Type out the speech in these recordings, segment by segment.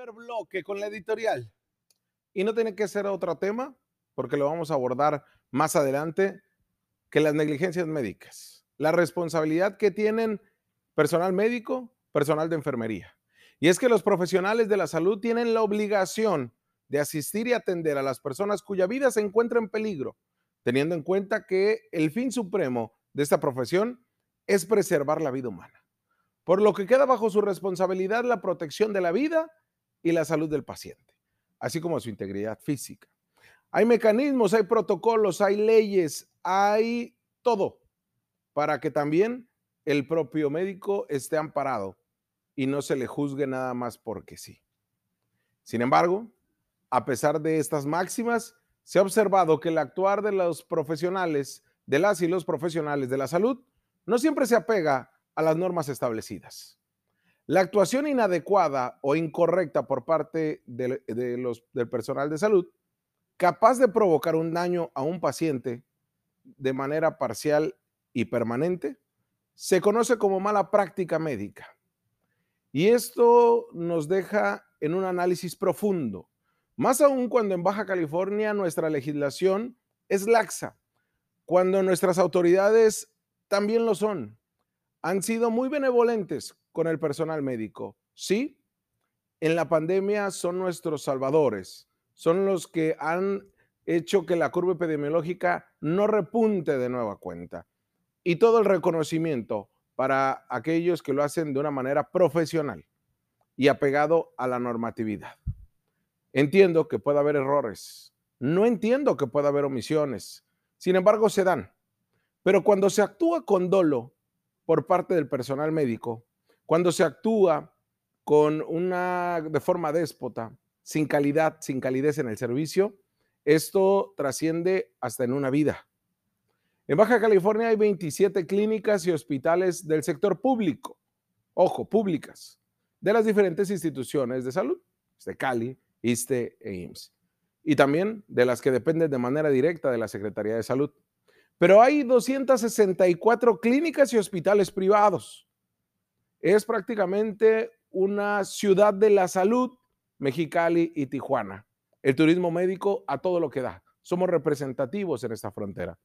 primer bloque con la editorial. Y no tiene que ser otro tema, porque lo vamos a abordar más adelante, que las negligencias médicas. La responsabilidad que tienen personal médico, personal de enfermería. Y es que los profesionales de la salud tienen la obligación de asistir y atender a las personas cuya vida se encuentra en peligro, teniendo en cuenta que el fin supremo de esta profesión es preservar la vida humana por lo que queda bajo su responsabilidad la protección de la vida y la salud del paciente, así como su integridad física. Hay mecanismos, hay protocolos, hay leyes, hay todo para que también el propio médico esté amparado y no se le juzgue nada más porque sí. Sin embargo, a pesar de estas máximas, se ha observado que el actuar de los profesionales, de las y los profesionales de la salud, no siempre se apega a las normas establecidas. La actuación inadecuada o incorrecta por parte del personal de salud, capaz de provocar un daño a un paciente de manera parcial y permanente, se conoce como mala práctica médica. Y esto nos deja en un análisis profundo, más aún cuando en Baja California nuestra legislación es laxa, cuando nuestras autoridades también lo son han sido muy benevolentes con el personal médico. Sí, en la pandemia son nuestros salvadores, son los que han hecho que la curva epidemiológica no repunte de nueva cuenta. Y todo el reconocimiento para aquellos que lo hacen de una manera profesional y apegado a la normatividad. Entiendo que pueda haber errores, no entiendo que pueda haber omisiones, sin embargo se dan. Pero cuando se actúa con dolo por parte del personal médico, cuando se actúa con una de forma déspota, sin calidad, sin calidez en el servicio, esto trasciende hasta en una vida. En Baja California hay 27 clínicas y hospitales del sector público, ojo, públicas, de las diferentes instituciones de salud, de Cali, ISTE e IMSS, y también de las que dependen de manera directa de la Secretaría de Salud. Pero hay 264 clínicas y hospitales privados. Es prácticamente una ciudad de la salud, Mexicali y Tijuana. El turismo médico a todo lo que da. Somos representativos en esta frontera.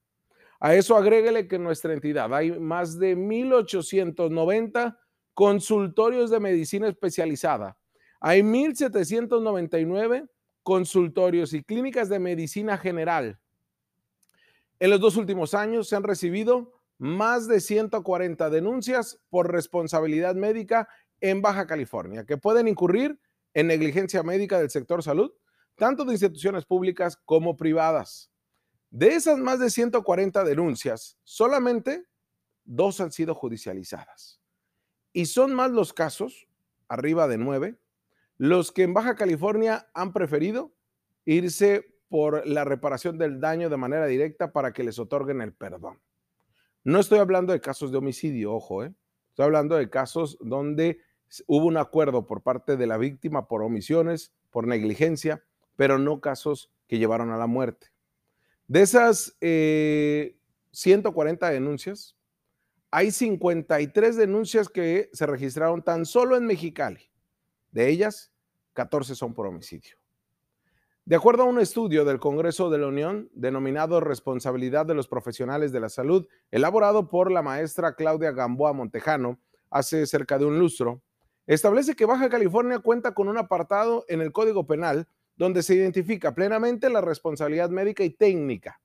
A eso agréguele que en nuestra entidad hay más de 1.890 consultorios de medicina especializada. Hay 1.799 consultorios y clínicas de medicina general. En los dos últimos años se han recibido más de 140 denuncias por responsabilidad médica en Baja California, que pueden incurrir en negligencia médica del sector salud, tanto de instituciones públicas como privadas. De esas más de 140 denuncias, solamente dos han sido judicializadas. Y son más los casos, arriba de nueve, los que en Baja California han preferido irse por la reparación del daño de manera directa para que les otorguen el perdón. No estoy hablando de casos de homicidio, ojo, ¿eh? estoy hablando de casos donde hubo un acuerdo por parte de la víctima por omisiones, por negligencia, pero no casos que llevaron a la muerte. De esas 140 eh, denuncias, hay 53 denuncias que se registraron tan solo en Mexicali. De ellas, 14 son por homicidio. De acuerdo a un estudio del Congreso de la Unión denominado Responsabilidad de los Profesionales de la Salud, elaborado por la maestra Claudia Gamboa Montejano hace cerca de un lustro, establece que Baja California cuenta con un apartado en el Código Penal donde se identifica plenamente la responsabilidad médica y técnica,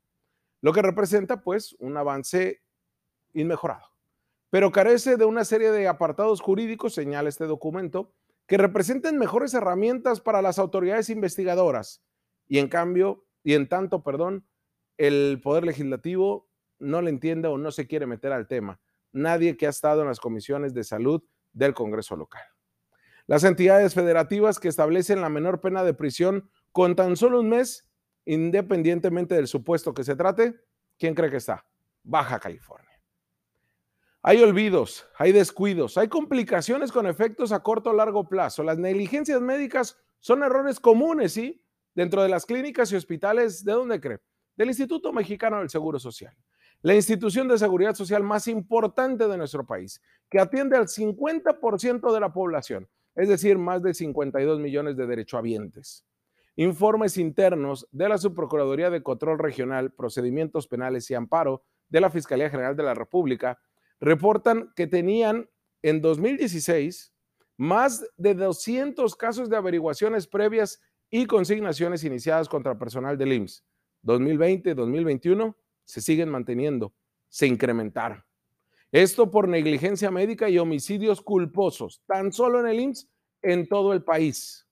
lo que representa pues un avance inmejorado. Pero carece de una serie de apartados jurídicos, señala este documento, que representen mejores herramientas para las autoridades investigadoras y en cambio, y en tanto, perdón, el Poder Legislativo no le entiende o no se quiere meter al tema. Nadie que ha estado en las comisiones de salud del Congreso local. Las entidades federativas que establecen la menor pena de prisión con tan solo un mes, independientemente del supuesto que se trate, ¿quién cree que está? Baja California. Hay olvidos, hay descuidos, hay complicaciones con efectos a corto o largo plazo. Las negligencias médicas son errores comunes, ¿sí? Dentro de las clínicas y hospitales, ¿de dónde cree? Del Instituto Mexicano del Seguro Social, la institución de seguridad social más importante de nuestro país, que atiende al 50% de la población, es decir, más de 52 millones de derechohabientes. Informes internos de la Subprocuraduría de Control Regional, Procedimientos Penales y Amparo de la Fiscalía General de la República reportan que tenían en 2016 más de 200 casos de averiguaciones previas y consignaciones iniciadas contra personal del IMSS. 2020, 2021 se siguen manteniendo, se incrementaron. Esto por negligencia médica y homicidios culposos, tan solo en el IMSS, en todo el país.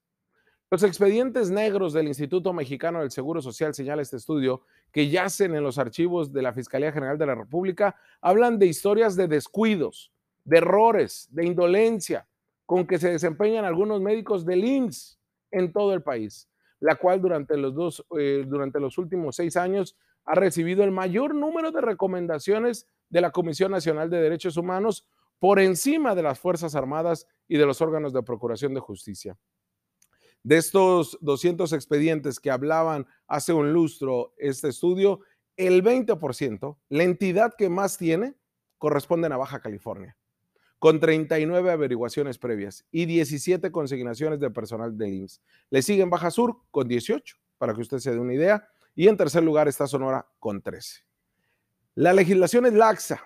Los expedientes negros del Instituto Mexicano del Seguro Social, señala este estudio, que yacen en los archivos de la Fiscalía General de la República, hablan de historias de descuidos, de errores, de indolencia, con que se desempeñan algunos médicos del IMSS en todo el país, la cual durante los, dos, eh, durante los últimos seis años ha recibido el mayor número de recomendaciones de la Comisión Nacional de Derechos Humanos por encima de las Fuerzas Armadas y de los órganos de Procuración de Justicia. De estos 200 expedientes que hablaban hace un lustro este estudio, el 20%, la entidad que más tiene, corresponden a Baja California, con 39 averiguaciones previas y 17 consignaciones de personal del IMSS. Le siguen Baja Sur con 18, para que usted se dé una idea, y en tercer lugar está Sonora con 13. La legislación es laxa.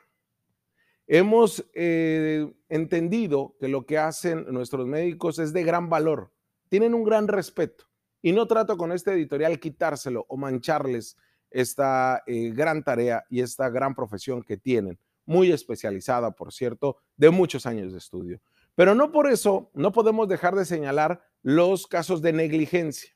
Hemos eh, entendido que lo que hacen nuestros médicos es de gran valor tienen un gran respeto. Y no trato con este editorial quitárselo o mancharles esta eh, gran tarea y esta gran profesión que tienen, muy especializada, por cierto, de muchos años de estudio. Pero no por eso no podemos dejar de señalar los casos de negligencia.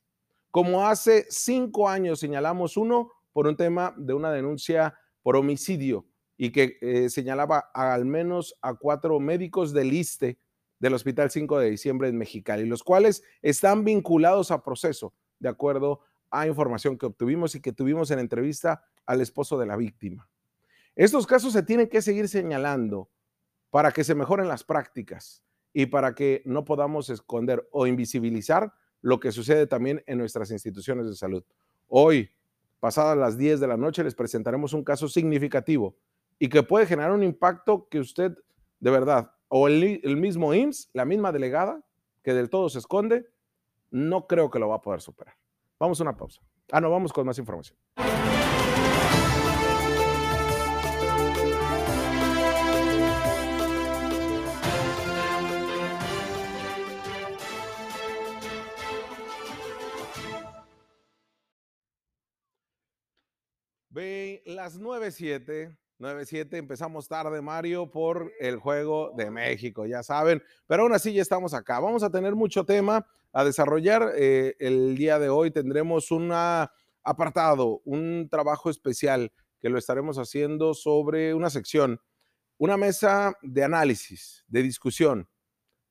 Como hace cinco años señalamos uno por un tema de una denuncia por homicidio y que eh, señalaba al menos a cuatro médicos del ISTE del Hospital 5 de Diciembre en Mexicali, los cuales están vinculados a proceso, de acuerdo a información que obtuvimos y que tuvimos en entrevista al esposo de la víctima. Estos casos se tienen que seguir señalando para que se mejoren las prácticas y para que no podamos esconder o invisibilizar lo que sucede también en nuestras instituciones de salud. Hoy, pasadas las 10 de la noche, les presentaremos un caso significativo y que puede generar un impacto que usted de verdad o el, mismo IMSS, la misma delegada, que del todo se esconde, no creo que lo va a poder superar. Vamos a una pausa. Ah, no, vamos con más información. Ve las 9.7 9-7. Empezamos tarde, Mario, por el juego de México, ya saben. Pero aún así ya estamos acá. Vamos a tener mucho tema a desarrollar. Eh, el día de hoy tendremos un apartado, un trabajo especial que lo estaremos haciendo sobre una sección, una mesa de análisis, de discusión,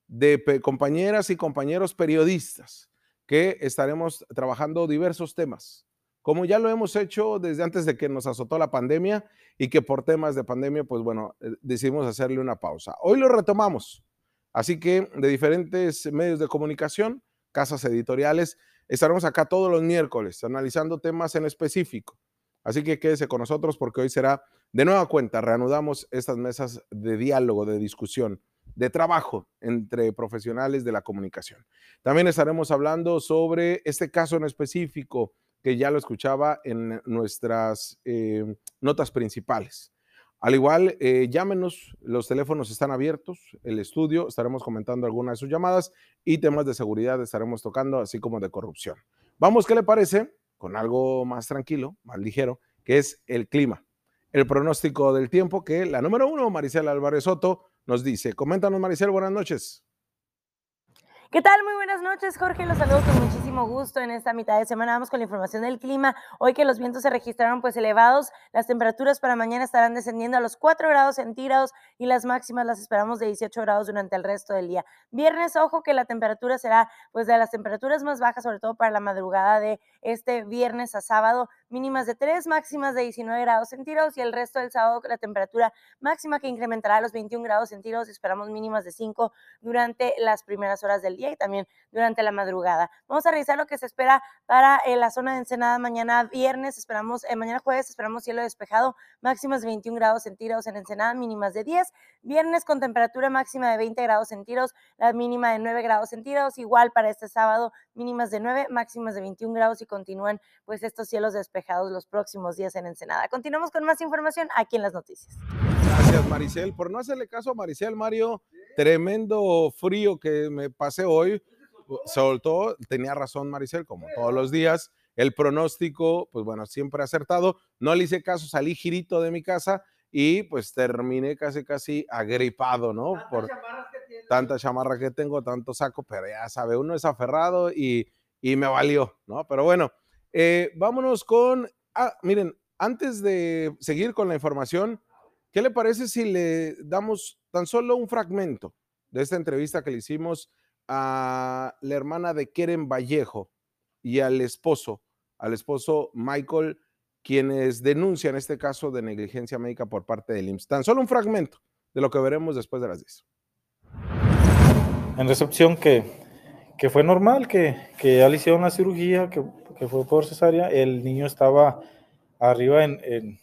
de compañeras y compañeros periodistas que estaremos trabajando diversos temas como ya lo hemos hecho desde antes de que nos azotó la pandemia y que por temas de pandemia, pues bueno, eh, decidimos hacerle una pausa. Hoy lo retomamos, así que de diferentes medios de comunicación, casas editoriales, estaremos acá todos los miércoles analizando temas en específico. Así que quédese con nosotros porque hoy será de nueva cuenta, reanudamos estas mesas de diálogo, de discusión, de trabajo entre profesionales de la comunicación. También estaremos hablando sobre este caso en específico que ya lo escuchaba en nuestras eh, notas principales. Al igual, eh, llámenos, los teléfonos están abiertos, el estudio, estaremos comentando algunas de sus llamadas y temas de seguridad estaremos tocando, así como de corrupción. Vamos, ¿qué le parece? Con algo más tranquilo, más ligero, que es el clima. El pronóstico del tiempo que la número uno, Maricel Álvarez Soto, nos dice. Coméntanos, Maricel, buenas noches. ¿Qué tal? Muy buenas noches, Jorge. Los saludo con muchísimo gusto en esta mitad de semana. Vamos con la información del clima. Hoy que los vientos se registraron pues elevados, las temperaturas para mañana estarán descendiendo a los 4 grados centígrados y las máximas las esperamos de 18 grados durante el resto del día. Viernes, ojo que la temperatura será pues de las temperaturas más bajas, sobre todo para la madrugada de este viernes a sábado, mínimas de 3, máximas de 19 grados centígrados y el resto del sábado la temperatura máxima que incrementará a los 21 grados centígrados. Esperamos mínimas de 5 durante las primeras horas del día y también durante la madrugada. Vamos a revisar lo que se espera para eh, la zona de Ensenada mañana viernes. Esperamos, eh, mañana jueves esperamos cielo despejado, máximas de 21 grados centígrados en Ensenada, mínimas de 10. Viernes con temperatura máxima de 20 grados centígrados, la mínima de 9 grados centígrados. Igual para este sábado, mínimas de 9, máximas de 21 grados y continúan pues estos cielos despejados los próximos días en Ensenada. Continuamos con más información aquí en las noticias. Gracias, Maricel. Por no hacerle caso a Maricel, Mario, tremendo frío que me pasé hoy. Soltó, tenía razón Maricel, como todos los días. El pronóstico, pues bueno, siempre acertado. No le hice caso, salí girito de mi casa y pues terminé casi, casi agripado, ¿no? Por tanta chamarra que tengo, tanto saco, pero ya sabe, uno es aferrado y, y me valió, ¿no? Pero bueno, eh, vámonos con, ah, miren, antes de seguir con la información, ¿qué le parece si le damos tan solo un fragmento de esta entrevista que le hicimos a la hermana de Keren Vallejo y al esposo, al esposo Michael, quienes denuncian este caso de negligencia médica por parte del IMSS? Tan solo un fragmento de lo que veremos después de las 10. En recepción que, fue normal, que, que ya le hicieron la cirugía, que que fue por cesárea, el niño estaba arriba en,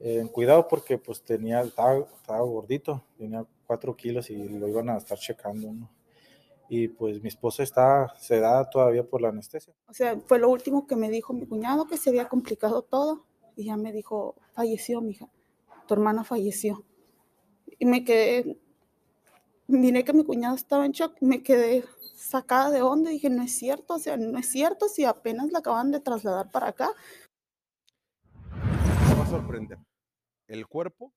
en, cuidado porque pues tenía, estaba, gordito, tenía cuatro kilos y lo iban a estar checando, Y pues mi esposa está sedada todavía por la anestesia. O sea, fue lo último que me dijo mi cuñado, que se había complicado todo. Y ya me dijo, falleció, mija, tu hermana falleció. Y me quedé, miré que mi cuñado estaba en shock, me quedé sacada de onda, dije, no es cierto, o sea, no es cierto si apenas la acaban de trasladar para acá. Me va a sorprender. El cuerpo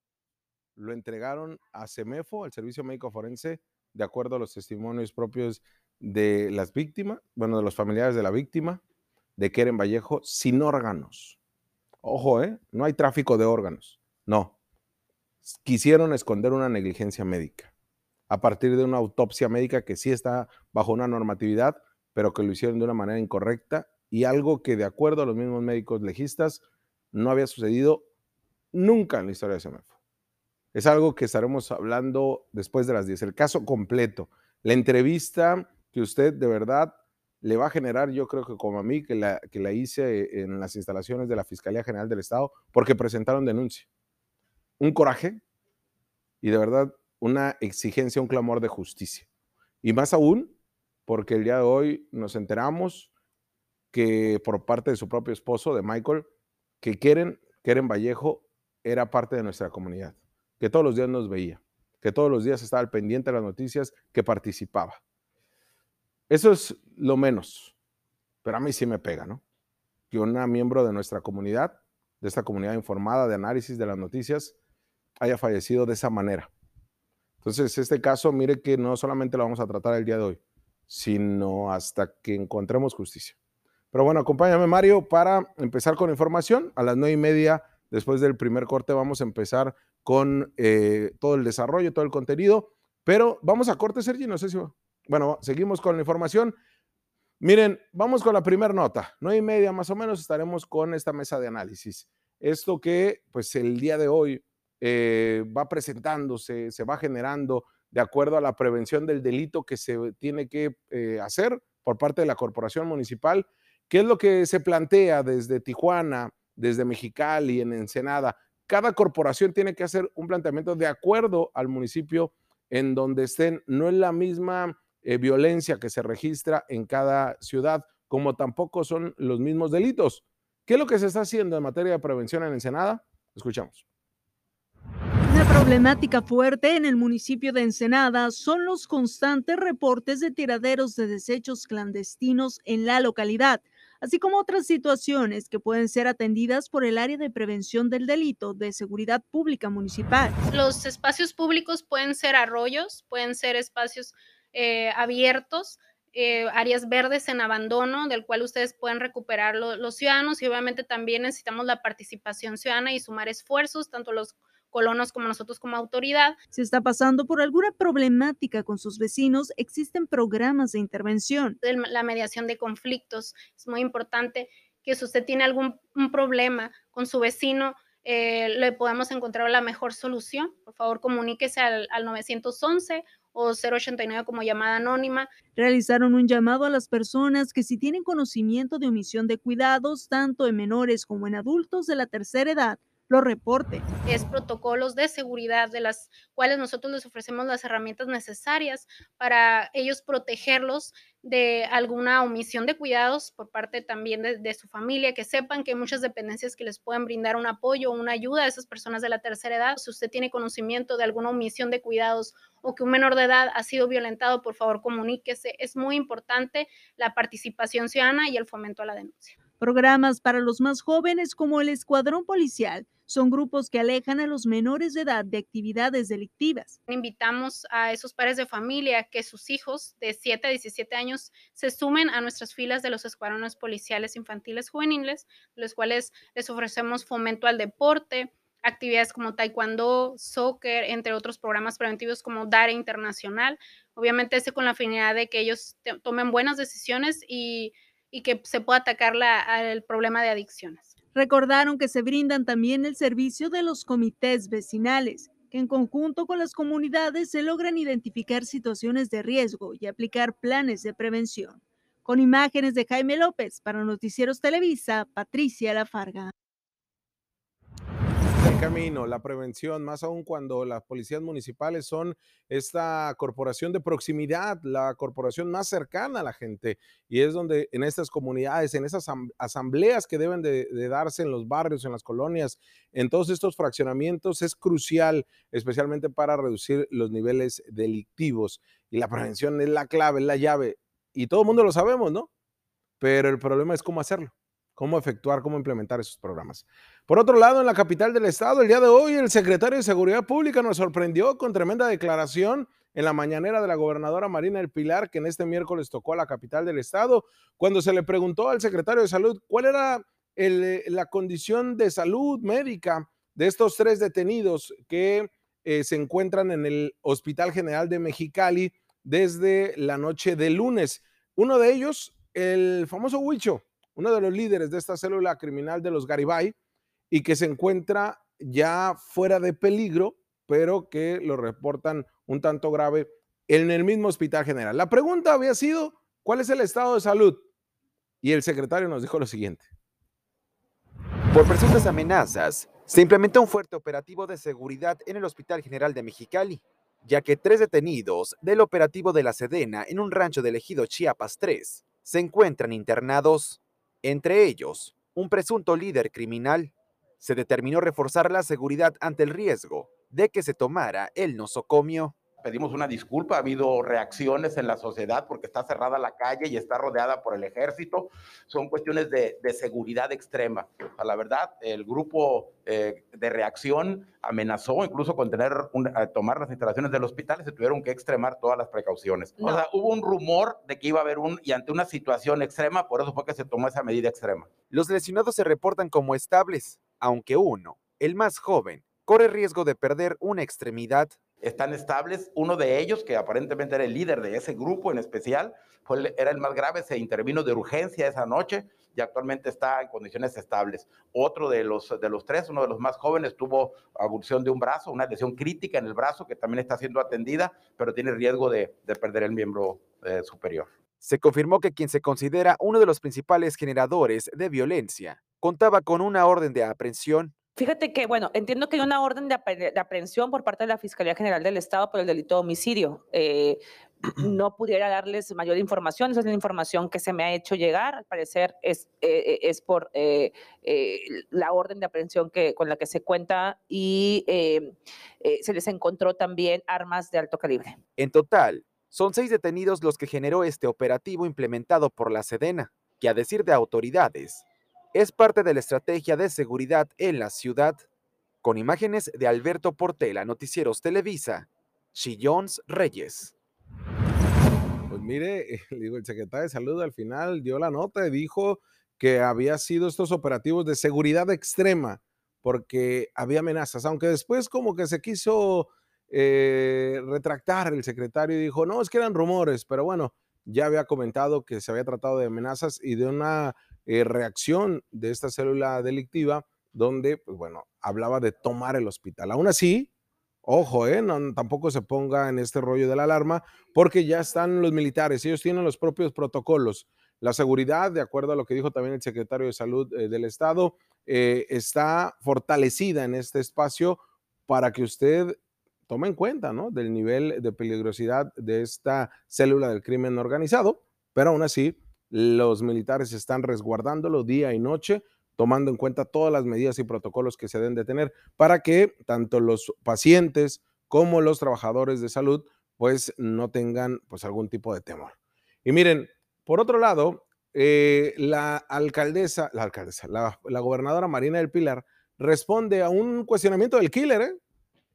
lo entregaron a CEMEFO, al Servicio Médico Forense, de acuerdo a los testimonios propios de las víctimas, bueno, de los familiares de la víctima, de Keren Vallejo, sin órganos. Ojo, ¿eh? No hay tráfico de órganos. No. Quisieron esconder una negligencia médica a partir de una autopsia médica que sí está bajo una normatividad, pero que lo hicieron de una manera incorrecta y algo que de acuerdo a los mismos médicos legistas no había sucedido nunca en la historia de CEMEFO. Es algo que estaremos hablando después de las 10. El caso completo, la entrevista que usted de verdad le va a generar, yo creo que como a mí, que la hice en las instalaciones de la Fiscalía General del Estado, porque presentaron denuncia. Un coraje y de verdad una exigencia, un clamor de justicia. Y más aún, porque el día de hoy nos enteramos que por parte de su propio esposo, de Michael, que Keren, Keren Vallejo era parte de nuestra comunidad, que todos los días nos veía, que todos los días estaba al pendiente de las noticias, que participaba. Eso es lo menos, pero a mí sí me pega, ¿no? Que una miembro de nuestra comunidad, de esta comunidad informada de análisis de las noticias, haya fallecido de esa manera. Entonces, este caso, mire que no solamente lo vamos a tratar el día de hoy, sino hasta que encontremos justicia. Pero bueno, acompáñame Mario para empezar con información. A las nueve y media, después del primer corte, vamos a empezar con eh, todo el desarrollo, todo el contenido. Pero vamos a corte, Sergi, no sé si... Bueno, seguimos con la información. Miren, vamos con la primera nota. Nueve y media más o menos estaremos con esta mesa de análisis. Esto que, pues el día de hoy eh, va presentándose, se va generando de acuerdo a la prevención del delito que se tiene que eh, hacer por parte de la corporación municipal. ¿Qué es lo que se plantea desde Tijuana, desde Mexicali, en Ensenada? Cada corporación tiene que hacer un planteamiento de acuerdo al municipio en donde estén. No es la misma eh, violencia que se registra en cada ciudad, como tampoco son los mismos delitos. ¿Qué es lo que se está haciendo en materia de prevención en Ensenada? Escuchamos problemática fuerte en el municipio de Ensenada son los constantes reportes de tiraderos de desechos clandestinos en la localidad, así como otras situaciones que pueden ser atendidas por el área de prevención del delito de seguridad pública municipal. Los espacios públicos pueden ser arroyos, pueden ser espacios eh, abiertos, eh, áreas verdes en abandono, del cual ustedes pueden recuperar los ciudadanos y obviamente también necesitamos la participación ciudadana y sumar esfuerzos, tanto los colonos como nosotros como autoridad. Si está pasando por alguna problemática con sus vecinos, existen programas de intervención. La mediación de conflictos es muy importante que si usted tiene algún problema con su vecino, eh, le podemos encontrar la mejor solución. Por favor, comuníquese al, al 911 o 089 como llamada anónima. Realizaron un llamado a las personas que si tienen conocimiento de omisión de cuidados, tanto en menores como en adultos de la tercera edad, lo reporte. Es protocolos de seguridad de las cuales nosotros les ofrecemos las herramientas necesarias para ellos protegerlos de alguna omisión de cuidados por parte también de, de, su familia, que sepan que hay muchas dependencias que les pueden brindar un apoyo o una ayuda a esas personas de la tercera edad. Si usted tiene conocimiento de alguna omisión de cuidados o que un menor de edad ha sido violentado, por favor comuníquese. Es muy importante la participación ciudadana y el fomento a la denuncia. Programas para los más jóvenes como el Escuadrón Policial son grupos que alejan a los menores de edad de actividades delictivas. Invitamos a esos padres de familia que sus hijos de 7 a 17 años se sumen a nuestras filas de los escuadrones policiales infantiles juveniles, los cuales les ofrecemos fomento al deporte, actividades como taekwondo, soccer, entre otros programas preventivos como DARE Internacional. Obviamente ese con la finalidad de que ellos tomen buenas decisiones y que se pueda atacar la, el problema de adicciones. Recordaron que se brindan también el servicio de los comités vecinales, que en conjunto con las comunidades se logran identificar situaciones de riesgo y aplicar planes de prevención. Con imágenes de Jaime López para Noticieros Televisa, Patricia Lafarga camino, la prevención, más aún cuando las policías municipales son esta corporación de proximidad, la corporación más cercana a la gente. Y es donde en estas comunidades, en esas asambleas que deben de, de darse en los barrios, en las colonias, en todos estos fraccionamientos, es crucial, especialmente para reducir los niveles delictivos. Y la prevención es la clave, es la llave. Y todo el mundo lo sabemos, ¿no? Pero el problema es cómo hacerlo cómo efectuar, cómo implementar esos programas. Por otro lado, en la capital del estado, el día de hoy, el secretario de Seguridad Pública nos sorprendió con tremenda declaración en la mañanera de la gobernadora Marina El Pilar, que en este miércoles tocó a la capital del estado, cuando se le preguntó al secretario de Salud cuál era el, la condición de salud médica de estos tres detenidos que eh, se encuentran en el Hospital General de Mexicali desde la noche de lunes. Uno de ellos, el famoso Huicho, uno de los líderes de esta célula criminal de los Garibay y que se encuentra ya fuera de peligro, pero que lo reportan un tanto grave en el mismo hospital general. La pregunta había sido, ¿cuál es el estado de salud? Y el secretario nos dijo lo siguiente. Por presuntas amenazas, se implementó un fuerte operativo de seguridad en el Hospital General de Mexicali, ya que tres detenidos del operativo de la Sedena en un rancho del ejido Chiapas 3 se encuentran internados entre ellos un presunto líder criminal. Se determinó reforzar la seguridad ante el riesgo de que se tomara el nosocomio. Pedimos una disculpa, ha habido reacciones en la sociedad porque está cerrada la calle y está rodeada por el ejército. Son cuestiones de, de seguridad extrema. A la verdad, el grupo eh, de reacción amenazó incluso con tener un, tomar las instalaciones del hospital y se tuvieron que extremar todas las precauciones. No. O sea, hubo un rumor de que iba a haber un, y ante una situación extrema, por eso fue que se tomó esa medida extrema. Los lesionados se reportan como estables, aunque uno, el más joven, corre riesgo de perder una extremidad están estables. Uno de ellos, que aparentemente era el líder de ese grupo en especial, fue, era el más grave, se intervino de urgencia esa noche y actualmente está en condiciones estables. Otro de los, de los tres, uno de los más jóvenes, tuvo abulsión de un brazo, una lesión crítica en el brazo que también está siendo atendida, pero tiene riesgo de, de perder el miembro eh, superior. Se confirmó que quien se considera uno de los principales generadores de violencia contaba con una orden de aprehensión Fíjate que, bueno, entiendo que hay una orden de, ap de, aprehensión por parte de la Fiscalía General del Estado por el delito de homicidio. Eh, no pudiera darles mayor información, esa es la información que se me ha hecho llegar, al parecer es, eh, es por eh, eh, la orden de aprehensión que, con la que se cuenta y se les encontró también armas de alto calibre. En total, son seis detenidos los que generó este operativo implementado por la Sedena, que a decir de autoridades, es parte de la estrategia de seguridad en la ciudad. Con imágenes de Alberto Portela, Noticieros Televisa, Chillons Reyes. Pues mire, el secretario de Salud al final dio la nota y dijo que había sido estos operativos de seguridad extrema porque había amenazas, aunque después como que se quiso eh, retractar el secretario y dijo, no, es que eran rumores, pero bueno, ya había comentado que se había tratado de amenazas y de una eh, reacción de esta célula delictiva donde, pues bueno, hablaba de tomar el hospital. Aún así, ojo, eh, no, tampoco se ponga en este rollo de la alarma, porque ya están los militares, ellos tienen los propios protocolos. La seguridad, de acuerdo a lo que dijo también el secretario de Salud eh, del Estado, eh, está fortalecida en este espacio para que usted tome en cuenta, ¿no? Del nivel de peligrosidad de esta célula del crimen organizado, pero aún así, los militares están resguardándolo día y noche tomando en cuenta todas las medidas y protocolos que se deben de tener para que tanto los pacientes como los trabajadores de salud pues no tengan pues algún tipo de temor. Y miren, por otro lado, eh, la alcaldesa, la alcaldesa, la, gobernadora Marina del Pilar responde a un cuestionamiento del killer. ¿eh?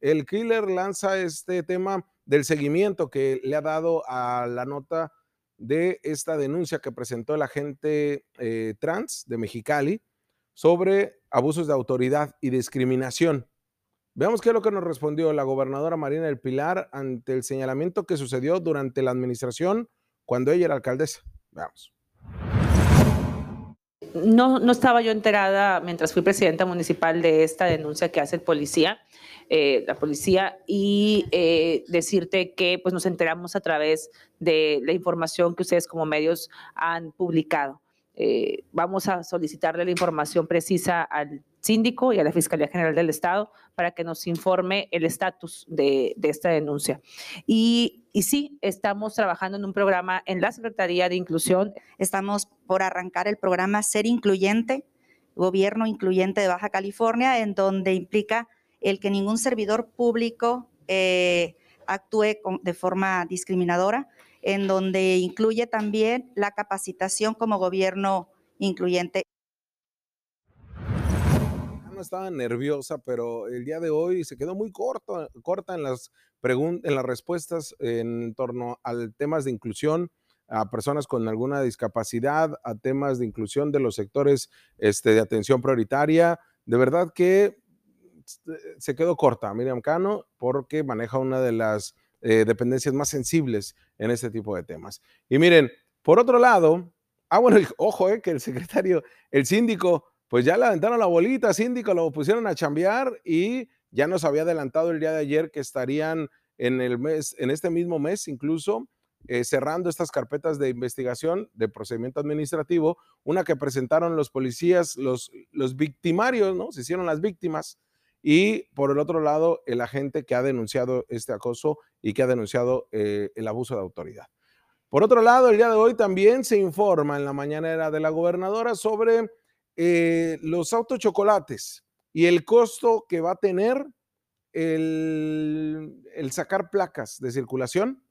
El killer lanza este tema del seguimiento que le ha dado a la nota de esta denuncia que presentó el agente eh, trans de Mexicali, sobre abusos de autoridad y discriminación. Veamos qué es lo que nos respondió la gobernadora Marina del Pilar ante el señalamiento que sucedió durante la administración cuando ella era alcaldesa. Veamos. No, no estaba yo enterada mientras fui presidenta municipal de esta denuncia que hace el policía, eh, la policía, y eh, decirte que pues nos enteramos a través de la información que ustedes como medios han publicado. Eh, vamos a solicitarle la información precisa al síndico y a la Fiscalía General del Estado para que nos informe el estatus de, esta denuncia. Y, y, sí, estamos trabajando en un programa en la Secretaría de Inclusión. Estamos por arrancar el programa Ser Incluyente, Gobierno Incluyente de Baja California, en donde implica el que ningún servidor público eh, actúe de forma discriminadora en donde incluye también la capacitación como gobierno incluyente. No estaba nerviosa, pero el día de hoy se quedó muy corto, corta en las, en las respuestas en torno al temas de inclusión a personas con alguna discapacidad, a temas de inclusión de los sectores este, de atención prioritaria. De verdad que se quedó corta Miriam Cano porque maneja una de las eh, dependencias más sensibles en este tipo de temas. Y miren, por otro lado, ah, bueno, ojo, eh, que el secretario, el síndico, pues ya le aventaron la bolita, síndico, lo pusieron a chambear y ya nos había adelantado el día de ayer que estarían en el mes, en este mismo mes incluso, eh, cerrando estas carpetas de investigación de procedimiento administrativo, una que presentaron los policías, los, los victimarios, ¿no? Se hicieron las víctimas y por el otro lado, el agente que ha denunciado este acoso y que ha denunciado eh, el abuso de autoridad. Por otro lado, el día de hoy también se informa en la mañanera de la gobernadora sobre eh, los autos chocolates y el costo que va a tener el, el sacar placas de circulación,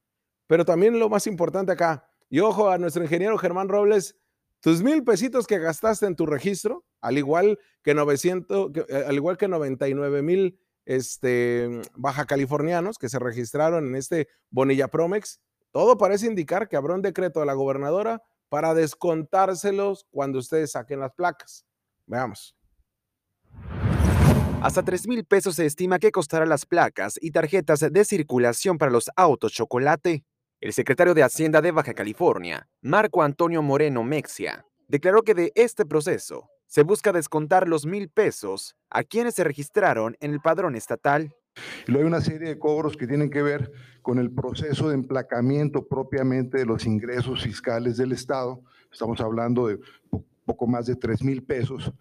pero también lo más importante acá, y ojo a nuestro ingeniero Germán Robles, tus mil pesitos que gastaste en tu registro, al igual que 900, eh, al igual que 99 mil este, baja californianos que se registraron en este Bonilla Promex, todo parece indicar que habrá un decreto de la gobernadora para descontárselos cuando ustedes saquen las placas. Veamos. Hasta 3 mil pesos se estima que costará las placas y tarjetas de circulación para los autos chocolate. El secretario de Hacienda de Baja California, Marco Antonio Moreno Mexia, declaró que de este proceso se busca descontar los mil pesos a quienes se registraron en el padrón estatal. Luego hay una serie de cobros que tienen que ver con el proceso de emplacamiento propiamente de los ingresos fiscales del Estado. Estamos hablando de poco más de 3 mil pesos,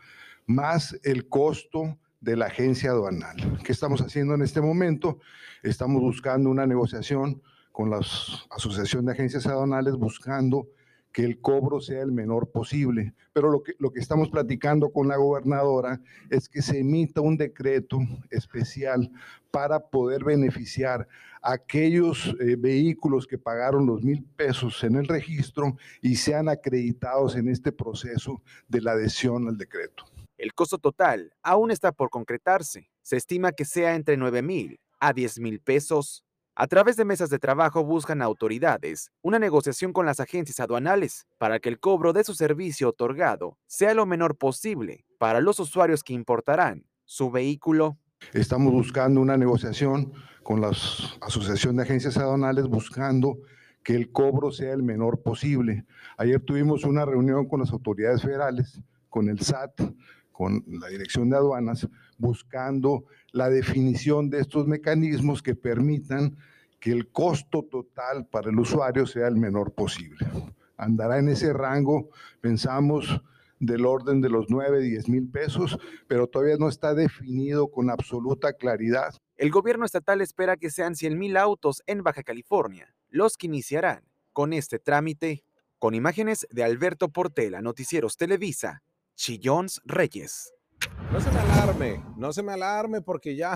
más el costo de la agencia aduanal. ¿Qué estamos haciendo en este momento? Estamos buscando una negociación con la Asociación de Agencias Aduanales buscando que el cobro sea el menor posible. Pero lo que, lo que estamos platicando con la gobernadora es que se emita un decreto especial para poder beneficiar a aquellos eh, vehículos que pagaron los mil pesos en el registro y sean acreditados en este proceso de la adhesión al decreto. El costo total aún está por concretarse. Se estima que sea entre 9 mil a 10 mil pesos. A través de mesas de trabajo buscan autoridades una negociación con las agencias aduanales para que el cobro de su servicio otorgado sea lo menor posible para los usuarios que importarán su vehículo. Estamos buscando una negociación con la Asociación de Agencias Aduanales buscando que el cobro sea el menor posible. Ayer tuvimos una reunión con las autoridades federales, con el SAT, con la Dirección de Aduanas, buscando la definición de estos mecanismos que permitan que el costo total para el usuario sea el menor posible. Andará en ese rango, pensamos, del orden de los 9, 10 mil pesos, pero todavía no está definido con absoluta claridad. El gobierno estatal espera que sean 100 mil autos en Baja California los que iniciarán con este trámite. Con imágenes de Alberto Portela, Noticieros Televisa, Chillons Reyes. No se me alarme, no se me alarme porque ya,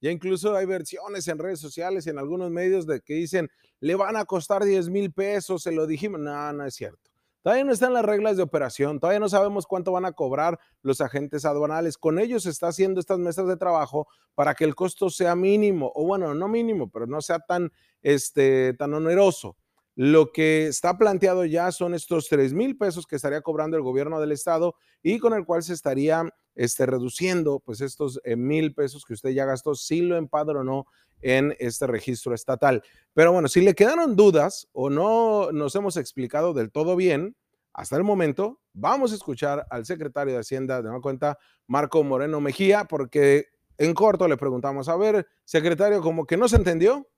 ya incluso hay versiones en redes sociales, en algunos medios de que dicen, le van a costar 10 mil pesos, se lo dijimos. No, no es cierto. Todavía no están las reglas de operación, todavía no sabemos cuánto van a cobrar los agentes aduanales. Con ellos se está haciendo estas mesas de trabajo para que el costo sea mínimo, o bueno, no mínimo, pero no sea tan, este, tan oneroso. Lo que está planteado ya son estos 3 mil pesos que estaría cobrando el gobierno del estado y con el cual se estaría este, reduciendo pues estos eh, mil pesos que usted ya gastó si lo empadronó en este registro estatal. Pero bueno, si le quedaron dudas o no nos hemos explicado del todo bien, hasta el momento, vamos a escuchar al secretario de Hacienda de nueva cuenta, Marco Moreno Mejía, porque en corto le preguntamos, a ver, secretario, como que no se entendió.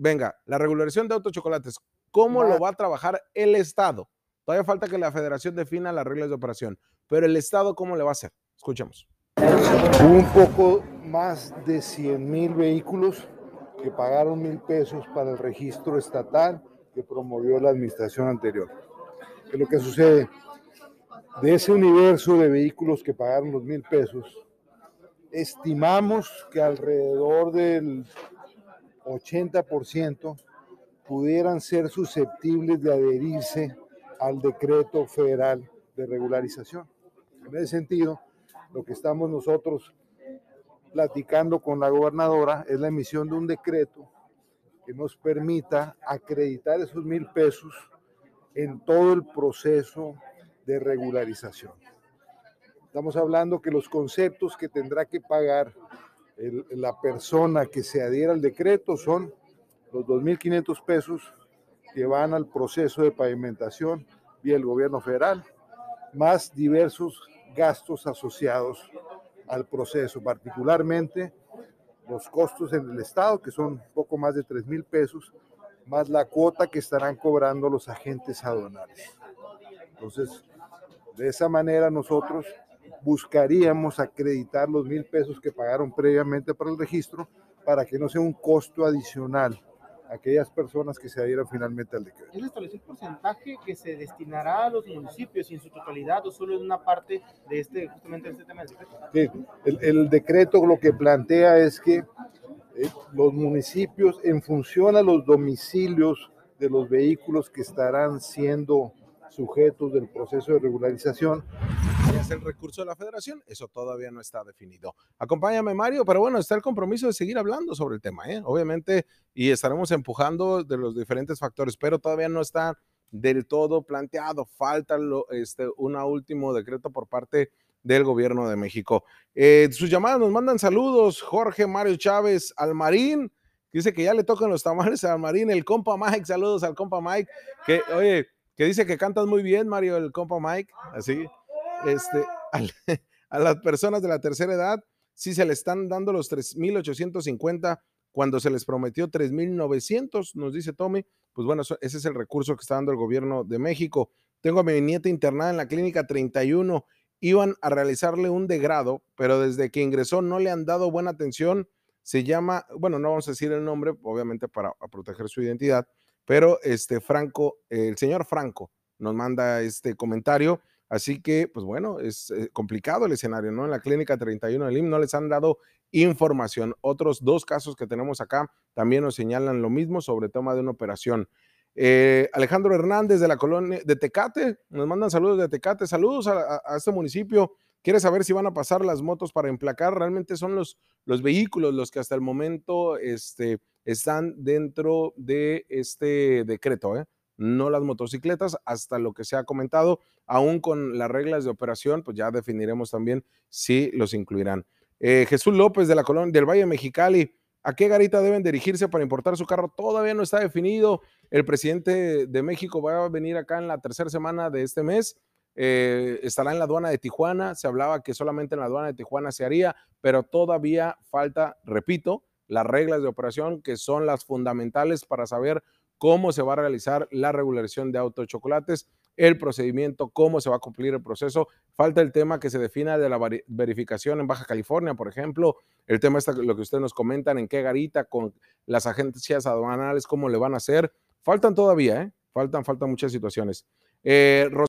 Venga, la regulación de autochocolates, ¿cómo lo va a trabajar el Estado? Todavía falta que la federación defina las reglas de operación, pero el Estado, ¿cómo le va a hacer? Escuchemos. Un poco más de 100 mil vehículos que pagaron mil pesos para el registro estatal que promovió la administración anterior. ¿Qué es lo que sucede? De ese universo de vehículos que pagaron los mil pesos, estimamos que alrededor del 80% pudieran ser susceptibles de adherirse al decreto federal de regularización. En ese sentido, lo que estamos nosotros platicando con la gobernadora es la emisión de un decreto que nos permita acreditar esos mil pesos en todo el proceso de regularización. Estamos hablando que los conceptos que tendrá que pagar la persona que se adhiera al decreto son los 2.500 pesos que van al proceso de pavimentación vía el gobierno federal, más diversos gastos asociados al proceso, particularmente los costos en el Estado, que son poco más de 3 mil pesos, más la cuota que estarán cobrando los agentes aduanales. Entonces, de esa manera nosotros buscaríamos acreditar los mil pesos que pagaron previamente para el registro para que no sea un costo adicional aquellas personas que se adhieran finalmente al decreto. ¿Es establecido un porcentaje que se destinará a los municipios y en su totalidad o solo en una parte de este, justamente este tema del decreto? Sí, el, el decreto lo que plantea es que eh, los municipios, en función a los domicilios de los vehículos que estarán siendo sujetos del proceso de regularización, es el recurso de la federación, eso todavía no está definido. Acompáñame, Mario, pero bueno, está el compromiso de seguir hablando sobre el tema, ¿eh? obviamente, y estaremos empujando de los diferentes factores, pero todavía no está del todo planteado. Falta lo, este, un último decreto por parte del gobierno de México. Eh, sus llamadas nos mandan saludos, Jorge Mario Chávez Almarín, dice que ya le tocan los tamales a Almarín, el compa Mike, saludos al compa Mike, que oye, que dice que cantas muy bien, Mario, el compa Mike, así este, a las personas de la tercera edad sí se le están dando los 3.850 cuando se les prometió 3.900, nos dice Tommy. Pues bueno, ese es el recurso que está dando el gobierno de México. Tengo a mi nieta internada en la clínica 31. Iban a realizarle un degrado, pero desde que ingresó no le han dado buena atención. Se llama, bueno, no vamos a decir el nombre, obviamente para proteger su identidad, pero este Franco, el señor Franco nos manda este comentario Así que, pues bueno, es eh, complicado el escenario, ¿no? En la clínica 31 del IM no les han dado información. Otros dos casos que tenemos acá también nos señalan lo mismo sobre toma de una operación. Eh, Alejandro Hernández de la colonia de Tecate, nos mandan saludos de Tecate, saludos a, este municipio. Quiere saber si van a pasar las motos para emplacar. Realmente son los, los vehículos los que hasta el momento este, están dentro de este decreto. ¿eh? no las motocicletas, hasta lo que se ha comentado, aún con las reglas de operación, pues ya definiremos también si los incluirán. Eh, Jesús López de la colonia del Valle Mexicali, ¿A qué garita deben dirigirse para importar su carro? Todavía no está definido. El presidente de México va a venir acá en la tercera semana de este mes. Eh, estará en la aduana de Tijuana. Se hablaba que solamente en la aduana de Tijuana se haría, pero todavía falta, repito, las reglas de operación que son las fundamentales para saber cómo se va a realizar la regularización de autos chocolates, el procedimiento, cómo se va a cumplir el proceso. Falta el tema que se defina de la verificación en Baja California, por ejemplo, el tema está lo que ustedes nos comentan, en qué garita con las agencias aduanales, cómo le van a hacer. Faltan todavía, ¿eh? Faltan, faltan muchas situaciones. Eh,